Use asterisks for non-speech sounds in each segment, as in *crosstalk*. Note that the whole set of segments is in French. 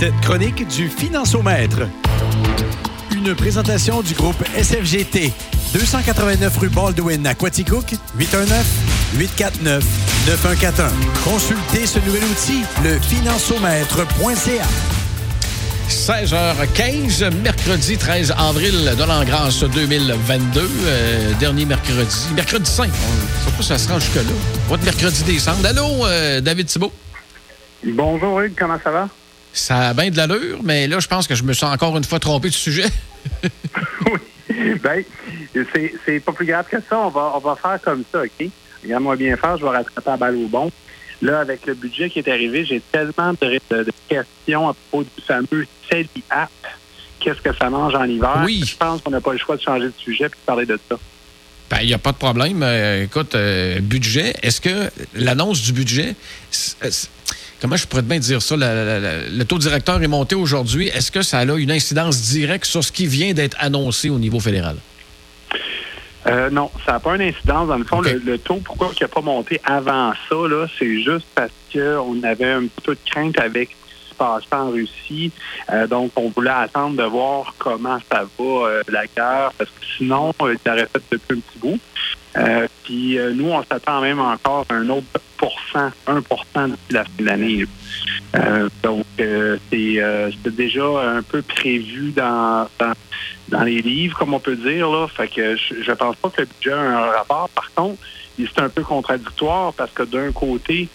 cette chronique du Financiomètre. Une présentation du groupe SFGT. 289 rue Baldwin à Quaticook, 819-849-9141. Consultez ce nouvel outil, le financiomètre.ca. 16h15, mercredi 13 avril de l'an grâce 2022, euh, dernier mercredi, mercredi 5. On ne sait pas si ça se rend jusque-là. Votre mercredi décembre. Allô, euh, David Thibault? Bonjour Hugues, comment ça va? Ça a bien de l'allure, mais là, je pense que je me sens encore une fois trompé du sujet. *laughs* oui. Ben, c'est pas plus grave que ça. On va, on va faire comme ça, OK? Regarde-moi bien faire, je vais rattraper la balle au bon. Là, avec le budget qui est arrivé, j'ai tellement de, questions à propos du fameux CELI App. Qu'est-ce que ça mange en hiver? Oui. Je pense qu'on n'a pas le choix de changer de sujet et de parler de ça. Ben, il n'y a pas de problème. Euh, écoute, euh, budget, est-ce que l'annonce du budget, comment je pourrais bien dire ça? le taux directeur est monté aujourd'hui. Est-ce que ça a une incidence directe sur ce qui vient d'être annoncé au niveau fédéral? Euh, non, ça n'a pas une incidence. Dans le fond, le, taux, pourquoi il n'a pas monté avant ça, là, c'est juste parce qu'on avait un petit peu de crainte avec ce qui se passait en Russie. Euh, donc, on voulait attendre de voir comment ça va, euh, la guerre, parce que sinon, il aurait fait depuis un petit bout. Puis nous, on s'attend même encore à un autre pourcent, 1% d'ici la fin de l'année. donc, c'est déjà un peu prévu dans dans les livres, comme on peut dire. Là. Fait que je, ne pense pas que le budget a un rapport. Par contre, c'est un peu contradictoire parce que d'un côté,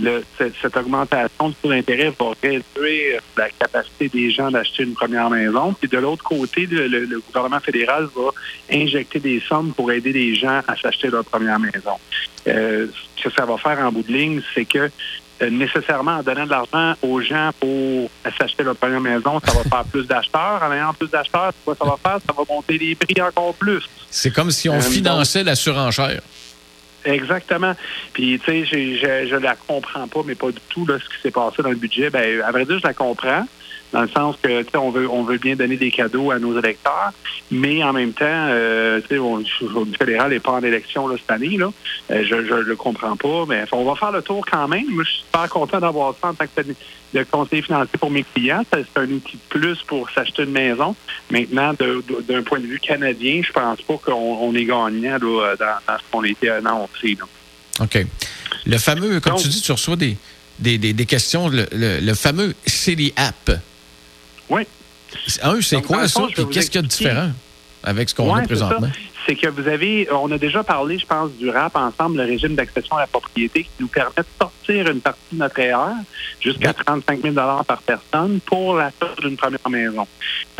le, cette, augmentation du taux d'intérêt va réduire la capacité des gens d'acheter une première maison. Puis de l'autre côté, le, gouvernement fédéral va injecter des sommes pour aider les gens à s'acheter leur première maison. Euh, ce que ça va faire en bout de ligne, c'est que euh, nécessairement en donnant de l'argent aux gens pour s'acheter leur première maison, ça va faire plus d'acheteurs. En ayant plus d'acheteurs, quoi ça va faire? Ça va monter les prix encore plus. C'est comme si on euh, finançait la surenchère. Exactement. Puis, tu sais, je, je, la comprends pas, mais pas du tout, là, ce qui s'est passé dans le budget. Ben, à vrai dire, je la comprends dans le sens que on veut on veut bien donner des cadeaux à nos électeurs, mais en même temps, euh, le fédéral n'est pas en élection là, cette année. Là. Euh, je ne le comprends pas, mais on va faire le tour quand même. Moi, je suis super content d'avoir ça en tant que de conseiller financier pour mes clients. C'est un outil de plus pour s'acheter une maison. Maintenant, d'un point de vue canadien, je pense pas qu'on est gagnant là, dans, ce qu'on a été annoncé. Là. OK. Le fameux, comme tu dis, tu reçois des, des, des, questions, le, le fameux City App. Oui. Un, c'est quoi ça? Puis qu'est-ce qu'il y a de différent avec ce qu'on a présentement? C'est que vous avez, on a déjà parlé, je pense, du RAP ensemble, le régime d'accession à la propriété qui nous permet de sortir une partie de notre erreur jusqu'à 35 000 par personne pour l'achat d'une première maison.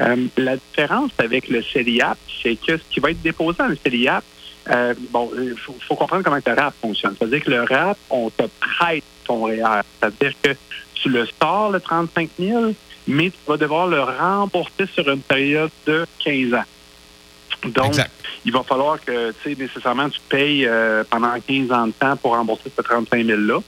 Euh, la différence avec le CELIAP, c'est que ce qui va être déposé dans le CELIAP, euh, bon, il faut, comprendre comment le RAP fonctionne. C'est-à-dire que le RAP, on te prête ton REER. C'est-à-dire que tu le sors, le 35 000, mais tu vas devoir le rembourser sur une période de 15 ans. Donc, il va falloir que, tu sais, nécessairement, tu payes euh, pendant 15 ans de temps pour rembourser ce 35 000-là.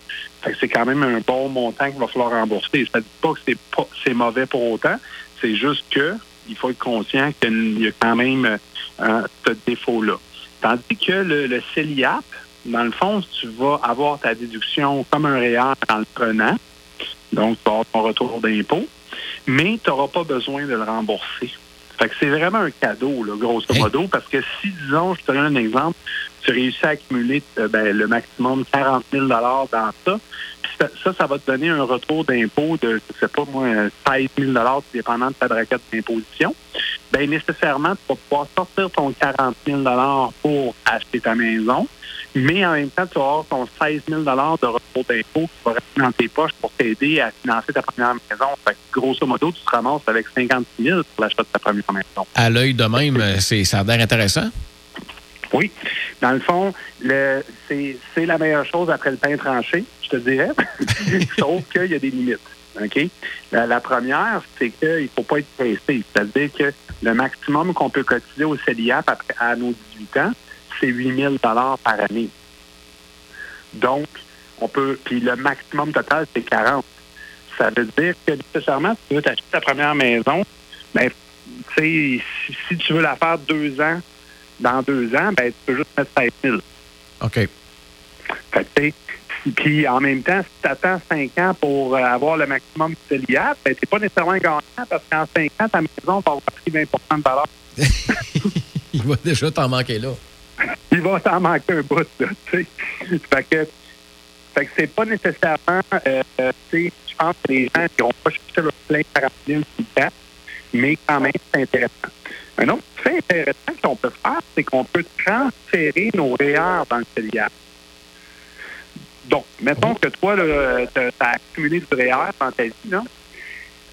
c'est quand même un bon montant qu'il va falloir rembourser. Ça ne dit pas que c'est pas c'est mauvais pour autant. C'est juste que il faut être conscient qu'il y a quand même euh, ce défaut-là. Tandis que le, le CELIAP, dans le fond, tu vas avoir ta déduction comme un réel en le prenant. Donc, tu vas avoir ton retour d'impôt mais tu n'auras pas besoin de le rembourser. Fait que c'est vraiment un cadeau, là, grosso modo, parce que si, disons, je te donne un exemple, tu réussis à accumuler euh, ben, le maximum 40 000 dans ça, ça, ça va te donner un retour d'impôt de, je sais pas moi, 16 000 dépendant de ta braquette d'imposition. Ben nécessairement, tu vas pouvoir sortir ton 40 000 pour acheter ta maison, mais en même temps, tu vas avoir ton 16 000 de retour d'impôt qui va rester dans tes poches pour t'aider à financer ta première maison. Fait que, grosso modo, tu te ramasses avec 50 000 pour l'achat de ta première maison. À l'œil de même, c'est, ça a l'air intéressant. Oui. Dans le fond, c'est, la meilleure chose après le pain tranché, je te dirais. *laughs* Sauf qu'il y a des limites. OK? La, première, c'est qu'il ne faut pas être pressé. C'est-à-dire que le maximum qu'on peut cotiser au CELIAP après, à nos 18 ans, c'est 8 000 par année. Donc, on peut. Puis le maximum total, c'est 40. Ça veut dire que nécessairement, si tu veux t'acheter ta première maison, ben, si, si tu veux la faire deux ans, dans deux ans, ben, tu peux juste mettre 16 000. OK. Fait que, Puis en même temps, si tu attends 5 ans pour euh, avoir le maximum de l'IA, ben, tu pas nécessairement gagnant parce qu'en 5 ans, ta maison va avoir pris 20 de valeur. *laughs* Il va déjà t'en manquer là. Va t'en manquer un bout, là, tu sais. Fait que, c'est pas nécessairement, euh, tu sais, je pense que les gens n'iront pas chercher leur plein parapluie tout le temps, mais quand même, c'est intéressant. Un autre fait intéressant qu'on peut faire, c'est qu'on peut transférer nos REER dans le CELIAP. Donc, mettons que toi, tu as accumulé du REER dans ta vie.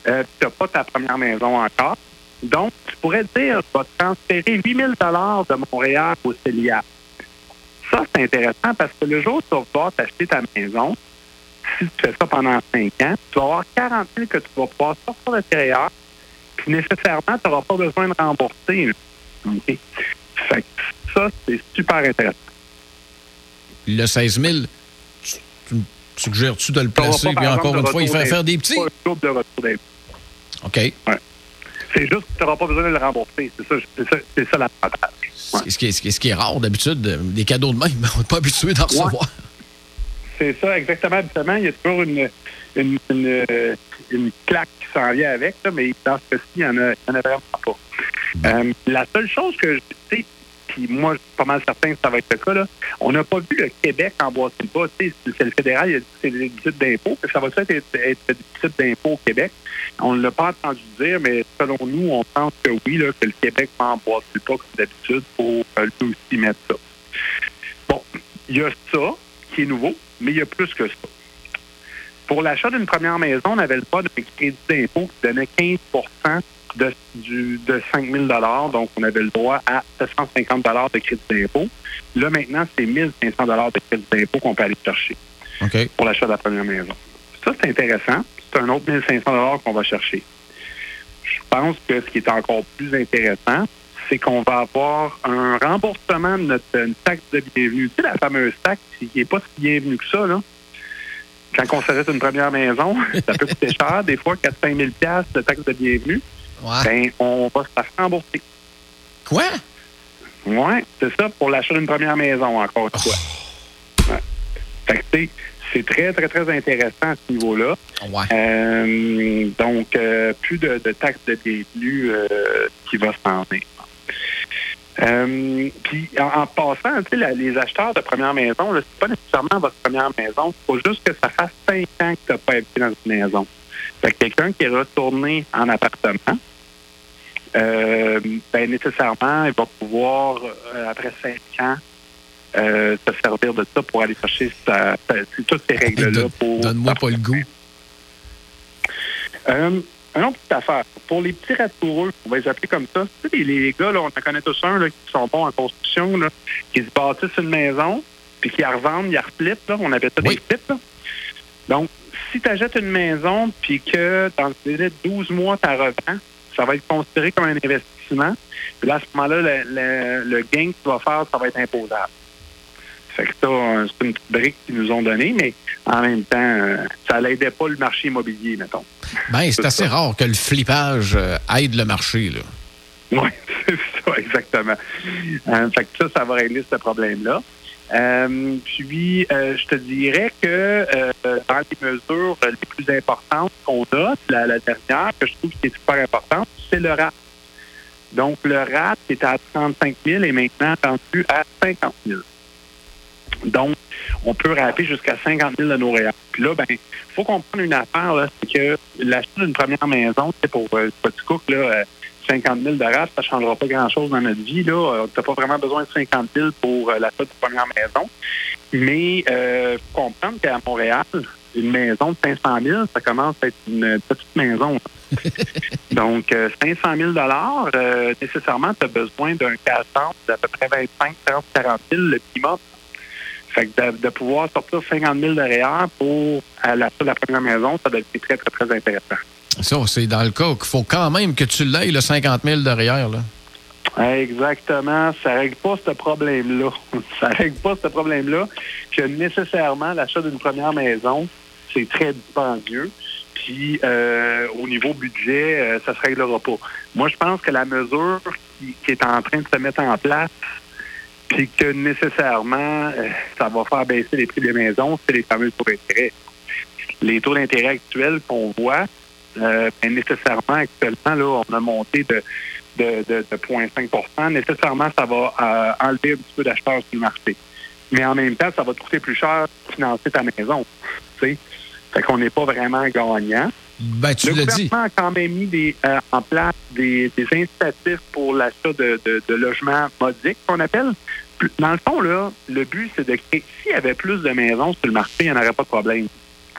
Euh, tu n'as pas ta première maison encore. Donc, tu pourrais dire, je vais transférer 8 000 de mon REER au CELIAP. Ça, c'est intéressant parce que le jour où tu vas pouvoir t'acheter ta maison, si tu fais ça pendant 5 ans, tu vas avoir 40 000 que tu vas pouvoir sortir de REER, puis nécessairement, tu n'auras pas besoin de rembourser. OK? Fait que ça, c'est super intéressant. Le 16 000, Suggères-tu de le placer, puis encore une fois, il fait faire des petits? Pas de retour OK. Ouais. C'est juste que tu n'auras pas besoin de le rembourser. C'est ça, ça, c'est ça l'avantage. Ouais. Ce, qui est, ce qui est rare d'habitude, des cadeaux de même, *laughs* on n'est pas habitué d'en recevoir. Ouais. C'est ça, exactement. Habituellement, il y a toujours une, une, une, une claque qui s'en vient avec, là, mais dans ce cas-ci, il n'y en, en, a vraiment pas. Euh, la seule chose que je sais, puis moi, je suis pas mal certain que ça va être le cas. Là. On n'a pas vu le Québec emboîter le pas. C'est le fédéral, il a dit que c'est des titres d'impôt. Ça va être, être, être des titres d'impôt au Québec. On ne l'a pas entendu dire, mais selon nous, on pense que oui, que le Québec va emboîter le pas comme d'habitude pour euh, lui aussi mettre ça. Bon, il y a ça qui est nouveau, mais il y a plus que ça. Pour l'achat d'une première maison, on avait le droit d'un crédit d'impôt qui donnait 15 de, du, de 5 000 Donc, on avait le droit à 750 de crédit d'impôt. Là, maintenant, c'est 1 500 de crédit d'impôt qu'on peut aller chercher okay. pour l'achat de la première maison. Ça, c'est intéressant. C'est un autre 1 500 qu'on va chercher. Je pense que ce qui est encore plus intéressant, c'est qu'on va avoir un remboursement de notre une taxe de bienvenue. Tu sais, la fameuse taxe qui n'est pas si bienvenue que ça, là. Quand on s'arrête une première maison, *laughs* ça peut coûter cher, des fois 4-5 000 de taxe de bienvenue. Ouais. Ben, on va se faire rembourser. Quoi? Oui, c'est ça, pour l'achat d'une première maison, encore une fois. Oh. Ouais. Fait que, c'est très, très, très intéressant à ce niveau-là. Ouais. Euh, donc, euh, plus de, de, taxes de bienvenue euh, qui va s'en venir. Puis, en, en passant, les acheteurs de première maison, c'est pas nécessairement votre première maison. Il faut juste que ça fasse cinq ans que tu n'as pas habité dans une maison. Fait que quelqu'un qui est retourné en appartement, euh, ben nécessairement, il va pouvoir, euh, après cinq ans, euh, se servir de ça pour aller chercher sa, sa, toutes ces règles-là. pour Donne-moi pas le goût. Euh, une autre petite affaire. Pour les petits ratoureux, on va les appeler comme ça. Tu sais, les, les gars, là, on en connaît tous un là, qui sont bons en construction, là, qui se bâtissent une maison, puis qui la revendent, ils la reflippent. Là, on appelle ça oui. des flips. Là. Donc, si tu achètes une maison, puis que dans le délai de 12 mois, tu la revends, ça va être considéré comme un investissement. Puis là, à ce moment-là, le, le, le gain que tu vas faire, ça va être imposable. Fait que ça, c'est une petite brique qu'ils nous ont donnée, mais en même temps, ça n'aidait pas le marché immobilier, mettons. Ben, c'est assez ça. rare que le flippage aide le marché, là. Oui, *laughs* c'est ça, exactement. Euh, fait que ça, ça va régler ce problème-là. Euh, puis, euh, je te dirais que euh, dans les mesures les plus importantes qu'on a, la, la, dernière, que je trouve qui est super importante, c'est le RAP. Donc, le qui était à 35 000 est maintenant rendu à 50 000. Donc, on peut rapper jusqu'à 50 000 de nos réels. Puis là, ben, faut comprendre une affaire, c'est que l'achat d'une première maison, c'est pour euh, Petit Cook, là, 50 000 de rap, ça ne changera pas grand-chose dans notre vie. Tu n'as pas vraiment besoin de 50 000 pour euh, l'achat de première maison. Mais euh, faut comprendre qu'à Montréal, une maison de 500 000, ça commence à être une petite maison. *laughs* Donc, euh, 500 000 euh, nécessairement, tu as besoin d'un cash d'à peu près 25, 30, 40 000 le minimum. Fait que de, de, pouvoir sortir 50 000 derrière pour à l'achat de la première maison, ça devient très, très, très intéressant. Ça, c'est dans le cas qu'il faut quand même que tu l'aies, le 50 000 derrière. Là. Exactement. Ça ne règle pas ce problème-là. *laughs* Ça ne règle pas ce problème-là que nécessairement l'achat d'une première maison, c'est très dispendieux. Puis euh, au niveau budget, euh, ça ne se réglera pas. Moi, je pense que la mesure qui, est en train de se mettre en place, puis que nécessairement, euh, ça va faire baisser les prix des maisons, c'est les fameux taux d'intérêt. Les taux d'intérêt actuels qu'on voit, euh, ben, nécessairement, actuellement, là, on a monté de, de, de, de 0,5% Nécessairement, ça va euh, enlever un petit peu d'acheteurs sur le marché. Mais en même temps, ça va te coûter plus cher de financer ta maison. Tu sais? Fait qu'on n'est pas vraiment gagnant. Ben, tu le dit. gouvernement a quand même mis des, euh, en place des, des incitatifs pour l'achat de, de, de logements modiques, qu'on appelle. Dans le fond, là, le but, c'est de créer. S'il y avait plus de maisons sur le marché, il n'y en aurait pas de problème.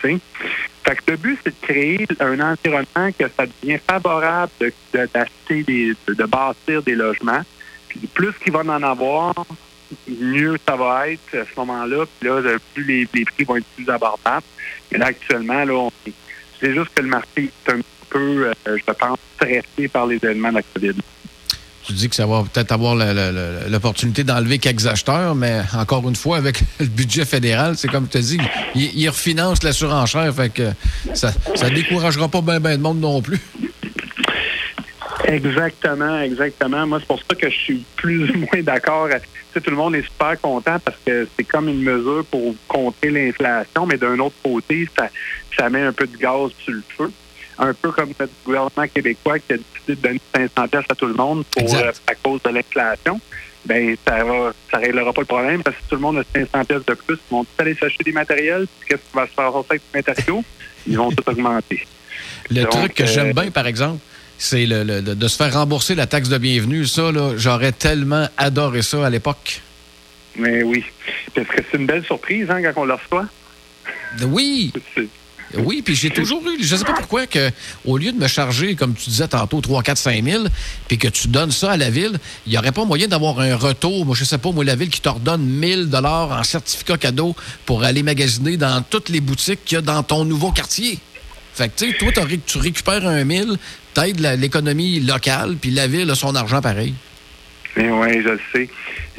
Fait que le but, c'est de créer un environnement que ça devient favorable d'acheter de, bâtir des logements. Puis plus qu'il va en avoir, mieux ça va être à ce moment-là. Puis là, plus les, prix vont être plus abordables. Là, actuellement, là, c'est juste que le marché est un peu, euh, je pense, stressé par les événements de la COVID. Tu dis que ça va peut-être avoir l'opportunité d'enlever quelques acheteurs, mais encore une fois, avec *laughs* le budget fédéral, c'est comme tu as dit, il, il refinance la surenchère, fait que ça ne découragera pas bien ben de monde non plus. Exactement, exactement. Moi, c'est pour ça que je suis plus ou moins d'accord. Tout le monde est super content parce que c'est comme une mesure pour contrer l'inflation, mais d'un autre côté, ça, ça met un peu de gaz sur le feu. Un peu comme notre gouvernement québécois qui a décidé de donner 500 pièces à tout le monde pour euh, à cause de l'inflation. Ben, ça va, ça réglera pas le problème parce que si tout le monde a 500 pièces de plus, ils vont tous aller s'acheter des matériels. Qu'est-ce qui va se faire? Avec les matériaux? Ils vont tout augmenter. Le Donc, truc que j'aime euh, bien, par exemple, c'est le, le- de, se faire rembourser la taxe de bienvenue. Ça, là, j'aurais tellement adoré ça à l'époque. Mais oui. Parce que c'est une belle surprise hein, quand on le reçoit. Oui, Oui, puis j'ai toujours eu, je sais pas pourquoi, que au lieu de me charger, comme tu disais tantôt, 3, 4, 5 000, puis que tu donnes ça à la ville, il n'y aurait pas moyen d'avoir un retour. Moi, je sais pas, moi, la ville qui t'ordonne 1000 dollars en certificat cadeau pour aller magasiner dans toutes les boutiques qu'il y a dans ton nouveau quartier. Fait que, tu sais, toi, tu récupères un 1000, t'aides l'économie locale, puis la ville a son argent pareil. Mais oui, je le sais.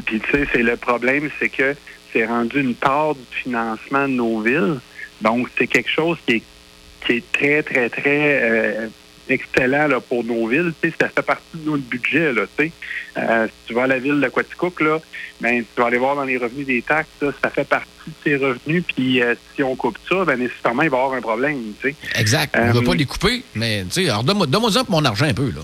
Puis, tu sais, c'est le problème, c'est que c'est rendu une part du financement de nos villes. Donc, c'est quelque chose qui est, qui est très, très, très euh, excellent là, pour nos villes. Ça fait partie de notre budget. Là. Euh, si tu vas à la ville de Quaticook, là, ben, tu vas aller voir dans les revenus des taxes, là, ça fait partie de tes revenus. Puis, euh, si on coupe ça, ben, nécessairement, il va y avoir un problème. Tu sais. Exact. On ne veut pas les couper, mais, tu sais, alors donne-moi pour mon argent un peu, là.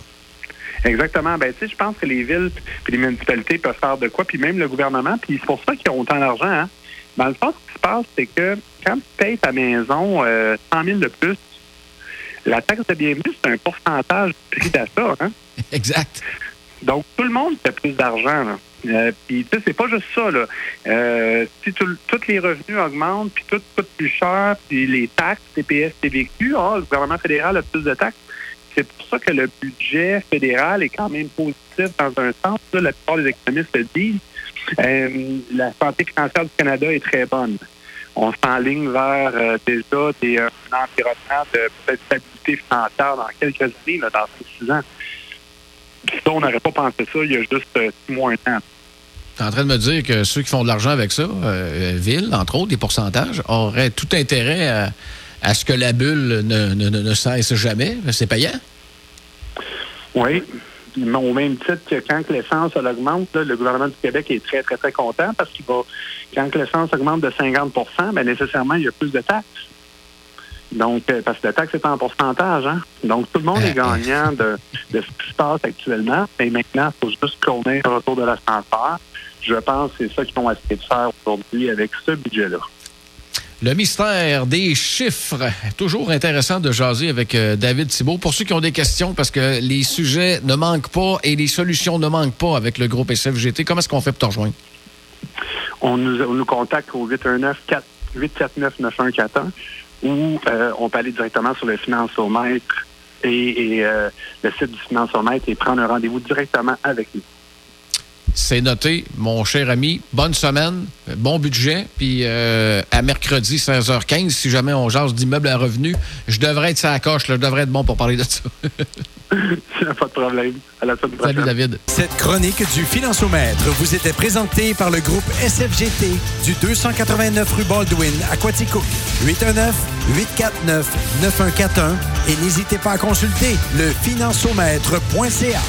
Exactement. Ben, tu sais, je pense que les villes et les municipalités peuvent faire de quoi, puis même le gouvernement, puis c'est pour ça qu'ils ont autant d'argent. Hein. Dans le fond, ce qui se passe, c'est que quand tu payes ta maison euh, 100 000 de plus, la taxe de bienvenue, c'est un pourcentage du prix d'achat. Hein. *laughs* Exact. Donc, tout le monde fait plus d'argent. Euh, puis, tu sais, c'est pas juste ça. Là. Euh, si tous les revenus augmentent, puis tout coûte plus cher, puis les taxes, TPS, TVQ, ah, le gouvernement fédéral a plus de taxes. C'est pour ça que le budget fédéral est quand même positif dans un sens. Là, la plupart des économistes le disent. Euh, la santé financière du Canada est très bonne. On s'enligne vers euh, déjà des, euh, un environnement de stabilité financière dans quelques années, là, dans 6 ans. Ça, on n'aurait pas pensé ça il y a juste six mois, un an. Tu es en train de me dire que ceux qui font de l'argent avec ça, euh, Ville, entre autres, des pourcentages, auraient tout intérêt à, à ce que la bulle ne, ne- ne- ne cesse jamais. C'est payant? Oui. Au même titre que quand l'essence augmente, là, le gouvernement du Québec est très, très, très content parce qu'il va, quand l'essence augmente de 50% ben, nécessairement, il y a plus de taxes. Donc, euh, parce que la taxe est en pourcentage, hein? Donc, tout le monde est gagnant de, de ce qui se passe actuellement. Et maintenant, il faut juste qu'on ait un retour de l'ascenseur. Je pense que c'est ça qu'ils vont essayer de faire aujourd'hui avec ce budget-là. Le mystère des chiffres. Toujours intéressant de jaser avec euh, David Thibault. Pour ceux qui ont des questions, parce que les sujets ne manquent pas et les solutions ne manquent pas avec le groupe SFGT, comment est-ce qu'on fait pour te rejoindre? on nous, on nous contacte au 819-879-9141 ou euh, on peut aller directement sur le financiomètre et, et, euh, le site du financiomètre et prendre un rendez-vous directement avec nous. C'est noté, mon cher ami. Bonne semaine, bon budget. Puis euh, à mercredi 16h15, si jamais on jase d'immeubles à revenus, je devrais être ça à coche. là. Je devrais être bon pour parler de ça. *laughs* Pas de problème. À la semaine prochaine. Salut David. Cette chronique du Financiomètre vous était présentée par le groupe SFGT du 289 rue Baldwin à Quaticook. 819-849-9141 et n'hésitez pas à consulter le financiomètre.ca.